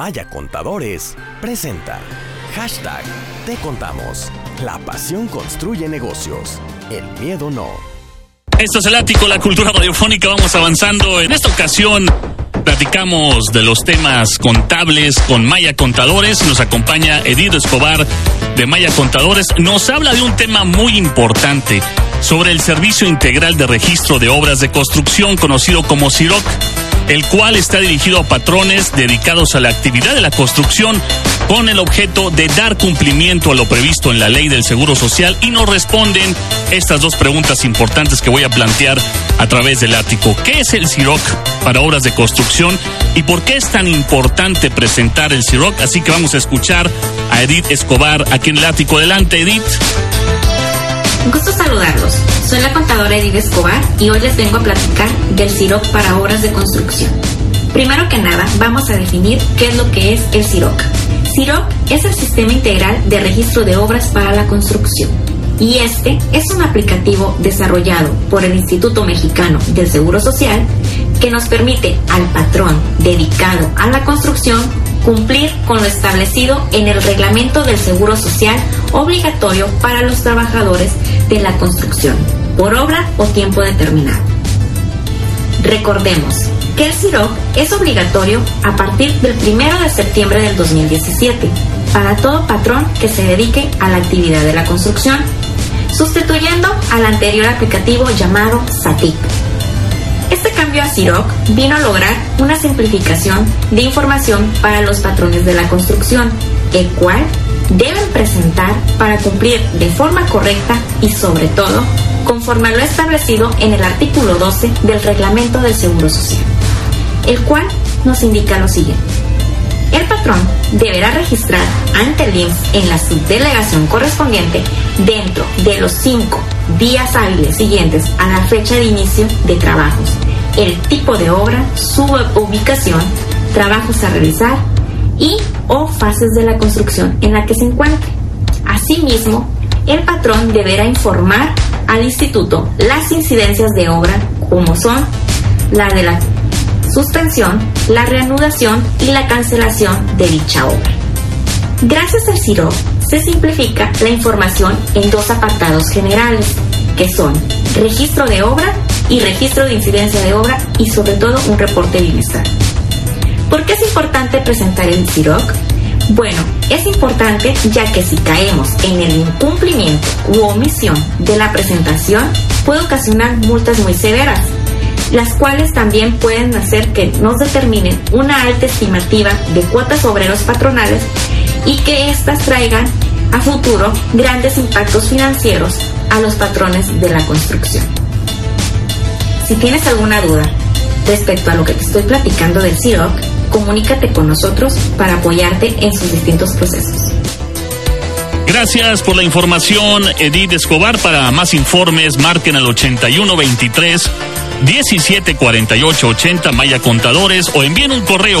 Maya Contadores presenta hashtag Te Contamos. La pasión construye negocios, el miedo no. Esto es el ático, la cultura radiofónica. Vamos avanzando. En esta ocasión platicamos de los temas contables con Maya Contadores. Nos acompaña Edith Escobar de Maya Contadores. Nos habla de un tema muy importante sobre el Servicio Integral de Registro de Obras de Construcción, conocido como CIROC el cual está dirigido a patrones dedicados a la actividad de la construcción con el objeto de dar cumplimiento a lo previsto en la ley del Seguro Social y nos responden estas dos preguntas importantes que voy a plantear a través del ático. ¿Qué es el CIROC para obras de construcción y por qué es tan importante presentar el CIROC? Así que vamos a escuchar a Edith Escobar aquí en el ático. Adelante, Edith. Gusto saludarlos. Soy la contadora Edith Escobar y hoy les vengo a platicar del CIROC para obras de construcción. Primero que nada, vamos a definir qué es lo que es el CIROC. CIROC es el Sistema Integral de Registro de Obras para la Construcción y este es un aplicativo desarrollado por el Instituto Mexicano del Seguro Social que nos permite al patrón dedicado a la construcción cumplir con lo establecido en el reglamento del Seguro Social obligatorio para los trabajadores de la construcción, por obra o tiempo determinado. Recordemos que el CIROC es obligatorio a partir del 1 de septiembre del 2017 para todo patrón que se dedique a la actividad de la construcción, sustituyendo al anterior aplicativo llamado SATIC este cambio a CIROC vino a lograr una simplificación de información para los patrones de la construcción, el cual deben presentar para cumplir de forma correcta y sobre todo conforme a lo establecido en el artículo 12 del reglamento del Seguro Social, el cual nos indica lo siguiente. El patrón deberá registrar ante el IMSS en la subdelegación correspondiente dentro de los cinco días hábiles siguientes a la fecha de inicio de trabajos, el tipo de obra, su ubicación, trabajos a realizar y o fases de la construcción en la que se encuentre. Asimismo, el patrón deberá informar al instituto las incidencias de obra como son la de la suspensión, la reanudación y la cancelación de dicha obra. Gracias al CIRO se simplifica la información en dos apartados generales, que son registro de obra y registro de incidencia de obra y sobre todo un reporte bienestar. ¿Por qué es importante presentar el CIROC? Bueno, es importante ya que si caemos en el incumplimiento u omisión de la presentación puede ocasionar multas muy severas, las cuales también pueden hacer que nos determinen una alta estimativa de cuotas obreros patronales y que éstas traigan a futuro grandes impactos financieros a los patrones de la construcción. Si tienes alguna duda respecto a lo que te estoy platicando del CIROC, comunícate con nosotros para apoyarte en sus distintos procesos. Gracias por la información, Edith Escobar. Para más informes, marquen al 8123 174880 Maya Contadores o envíen un correo